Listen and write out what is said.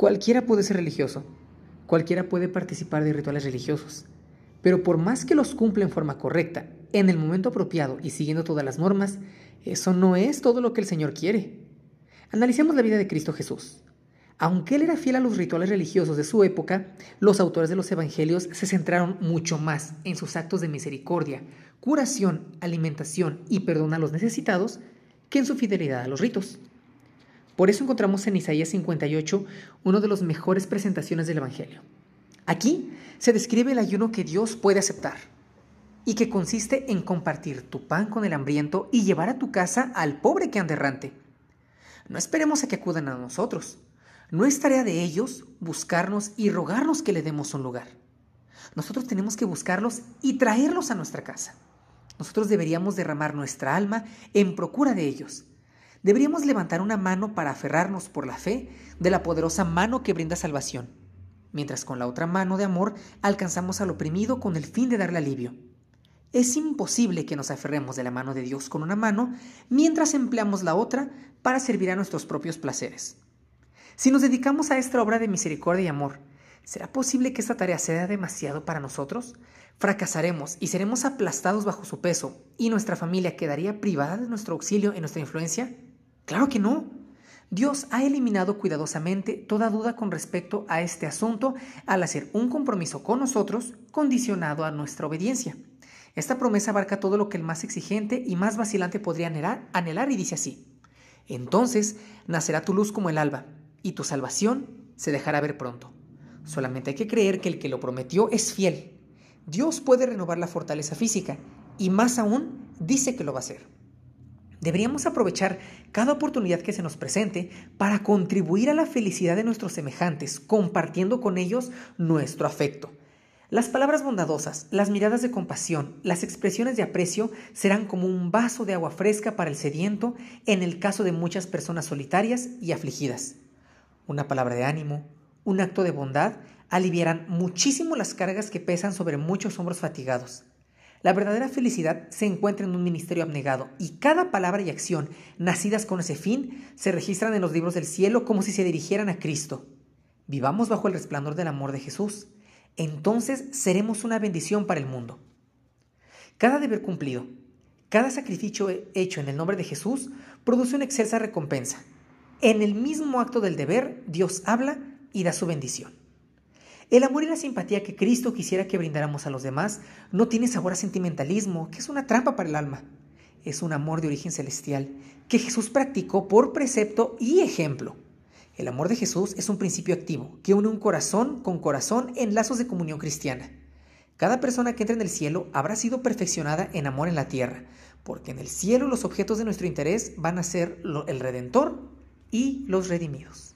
Cualquiera puede ser religioso, cualquiera puede participar de rituales religiosos, pero por más que los cumpla en forma correcta, en el momento apropiado y siguiendo todas las normas, eso no es todo lo que el Señor quiere. Analicemos la vida de Cristo Jesús. Aunque él era fiel a los rituales religiosos de su época, los autores de los evangelios se centraron mucho más en sus actos de misericordia, curación, alimentación y perdón a los necesitados que en su fidelidad a los ritos. Por eso encontramos en Isaías 58 una de las mejores presentaciones del Evangelio. Aquí se describe el ayuno que Dios puede aceptar y que consiste en compartir tu pan con el hambriento y llevar a tu casa al pobre que anda errante. No esperemos a que acudan a nosotros. No es tarea de ellos buscarnos y rogarnos que le demos un lugar. Nosotros tenemos que buscarlos y traerlos a nuestra casa. Nosotros deberíamos derramar nuestra alma en procura de ellos. Deberíamos levantar una mano para aferrarnos por la fe de la poderosa mano que brinda salvación, mientras con la otra mano de amor alcanzamos al oprimido con el fin de darle alivio. Es imposible que nos aferremos de la mano de Dios con una mano mientras empleamos la otra para servir a nuestros propios placeres. Si nos dedicamos a esta obra de misericordia y amor, ¿será posible que esta tarea sea demasiado para nosotros? Fracasaremos y seremos aplastados bajo su peso y nuestra familia quedaría privada de nuestro auxilio y nuestra influencia? Claro que no. Dios ha eliminado cuidadosamente toda duda con respecto a este asunto al hacer un compromiso con nosotros condicionado a nuestra obediencia. Esta promesa abarca todo lo que el más exigente y más vacilante podría anhelar, y dice así. Entonces nacerá tu luz como el alba y tu salvación se dejará ver pronto. Solamente hay que creer que el que lo prometió es fiel. Dios puede renovar la fortaleza física y más aún dice que lo va a hacer. Deberíamos aprovechar cada oportunidad que se nos presente para contribuir a la felicidad de nuestros semejantes, compartiendo con ellos nuestro afecto. Las palabras bondadosas, las miradas de compasión, las expresiones de aprecio serán como un vaso de agua fresca para el sediento en el caso de muchas personas solitarias y afligidas una palabra de ánimo, un acto de bondad, aliviarán muchísimo las cargas que pesan sobre muchos hombros fatigados. La verdadera felicidad se encuentra en un ministerio abnegado y cada palabra y acción nacidas con ese fin se registran en los libros del cielo como si se dirigieran a Cristo. Vivamos bajo el resplandor del amor de Jesús. Entonces seremos una bendición para el mundo. Cada deber cumplido, cada sacrificio hecho en el nombre de Jesús produce una excelsa recompensa. En el mismo acto del deber, Dios habla y da su bendición. El amor y la simpatía que Cristo quisiera que brindáramos a los demás no tiene sabor a sentimentalismo, que es una trampa para el alma. Es un amor de origen celestial que Jesús practicó por precepto y ejemplo. El amor de Jesús es un principio activo que une un corazón con corazón en lazos de comunión cristiana. Cada persona que entra en el cielo habrá sido perfeccionada en amor en la tierra, porque en el cielo los objetos de nuestro interés van a ser el Redentor y los redimidos.